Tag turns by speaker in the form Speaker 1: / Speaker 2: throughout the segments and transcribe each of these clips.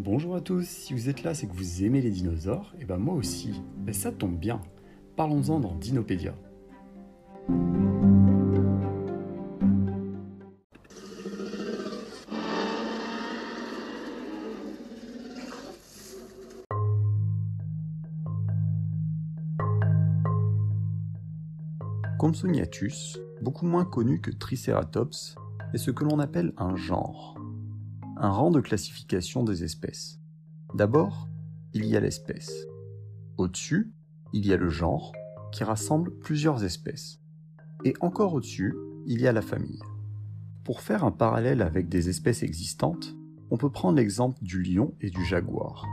Speaker 1: Bonjour à tous, si vous êtes là, c'est que vous aimez les dinosaures, et ben moi aussi. Ben ça tombe bien. Parlons-en dans Dinopédia. Compsognathus, beaucoup moins connu que Triceratops, est ce que l'on appelle un genre un rang de classification des espèces. D'abord, il y a l'espèce. Au-dessus, il y a le genre, qui rassemble plusieurs espèces. Et encore au-dessus, il y a la famille. Pour faire un parallèle avec des espèces existantes, on peut prendre l'exemple du lion et du jaguar,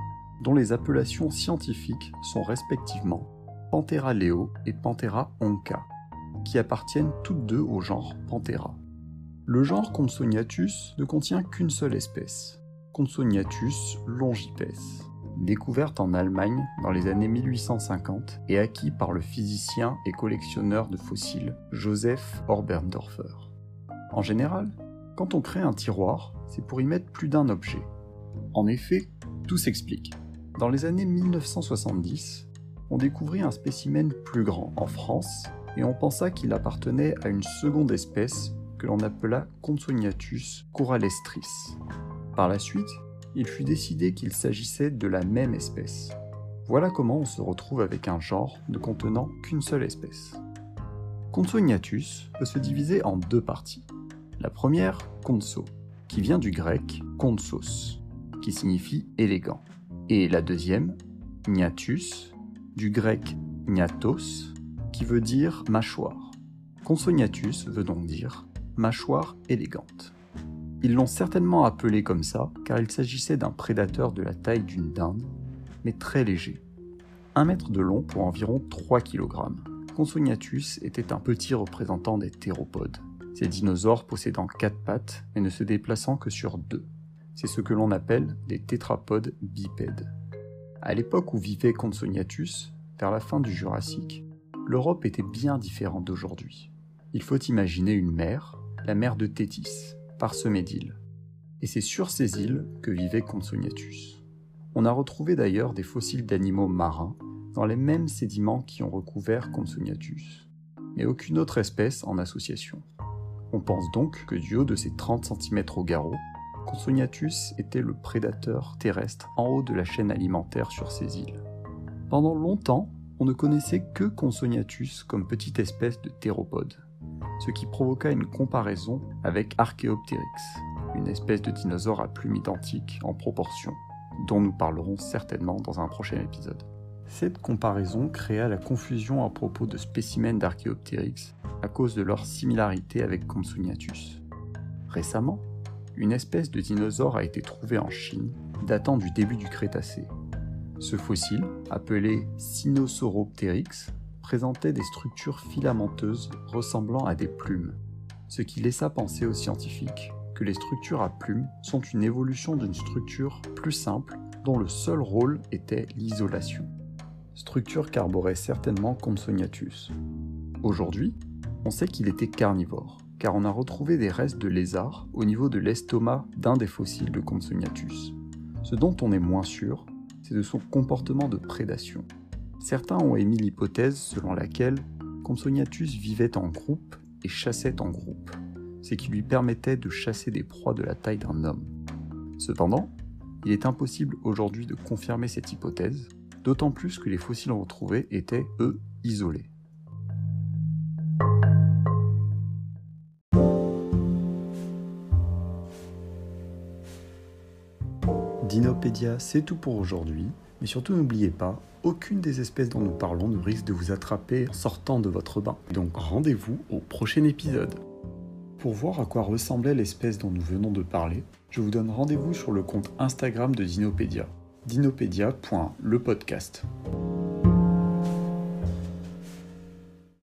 Speaker 1: dont les appellations scientifiques sont respectivement Panthera leo et Panthera onca, qui appartiennent toutes deux au genre Panthera. Le genre Compsognathus ne contient qu'une seule espèce, Compsognathus longipes, découverte en Allemagne dans les années 1850 et acquis par le physicien et collectionneur de fossiles Joseph Oberndorfer. En général, quand on crée un tiroir, c'est pour y mettre plus d'un objet. En effet, tout s'explique. Dans les années 1970, on découvrit un spécimen plus grand en France et on pensa qu'il appartenait à une seconde espèce que l'on appela Compsognathus coralestris. Par la suite, il fut décidé qu'il s'agissait de la même espèce. Voilà comment on se retrouve avec un genre ne contenant qu'une seule espèce. Compsognathus peut se diviser en deux parties. La première, Compso, qui vient du grec Compsos, qui signifie élégant. Et la deuxième, Gnathus, du grec gnathos, qui veut dire mâchoire. Compsognathus veut donc dire mâchoire élégante. Ils l'ont certainement appelé comme ça car il s'agissait d'un prédateur de la taille d'une dinde, mais très léger. Un mètre de long pour environ 3 kg. Compsognathus était un petit représentant des théropodes, ces dinosaures possédant quatre pattes mais ne se déplaçant que sur deux. C'est ce que l'on appelle des tétrapodes bipèdes. À l'époque où vivait Compsognathus, vers la fin du Jurassique, l'Europe était bien différente d'aujourd'hui. Il faut imaginer une mer, la mer de Tétis, parsemée d'îles. Et c'est sur ces îles que vivait Compsognathus. On a retrouvé d'ailleurs des fossiles d'animaux marins dans les mêmes sédiments qui ont recouvert Compsognathus, mais aucune autre espèce en association. On pense donc que du haut de ses 30 cm au garrot, Compsognathus était le prédateur terrestre en haut de la chaîne alimentaire sur ces îles. Pendant longtemps, on ne connaissait que Compsognathus comme petite espèce de théropode ce qui provoqua une comparaison avec Archaeopteryx, une espèce de dinosaure à plumes identiques en proportion, dont nous parlerons certainement dans un prochain épisode. Cette comparaison créa la confusion à propos de spécimens d'Archaeopteryx à cause de leur similarité avec Compsognathus. Récemment, une espèce de dinosaure a été trouvée en Chine, datant du début du Crétacé. Ce fossile, appelé Sinosauropteryx, présentait des structures filamenteuses ressemblant à des plumes, ce qui laissa penser aux scientifiques que les structures à plumes sont une évolution d'une structure plus simple dont le seul rôle était l'isolation. Structure qu'arborait certainement Compsognathus. Aujourd'hui, on sait qu'il était carnivore, car on a retrouvé des restes de lézards au niveau de l'estomac d'un des fossiles de Compsognathus. Ce dont on est moins sûr, c'est de son comportement de prédation. Certains ont émis l'hypothèse selon laquelle Compsognathus vivait en groupe et chassait en groupe, ce qui lui permettait de chasser des proies de la taille d'un homme. Cependant, il est impossible aujourd'hui de confirmer cette hypothèse, d'autant plus que les fossiles retrouvés étaient, eux, isolés. Dinopédia, c'est tout pour aujourd'hui. Mais surtout n'oubliez pas, aucune des espèces dont nous parlons ne risque de vous attraper en sortant de votre bain. Donc rendez-vous au prochain épisode. Pour voir à quoi ressemblait l'espèce dont nous venons de parler, je vous donne rendez-vous sur le compte Instagram de Dinopédia, dinopédia.lepodcast.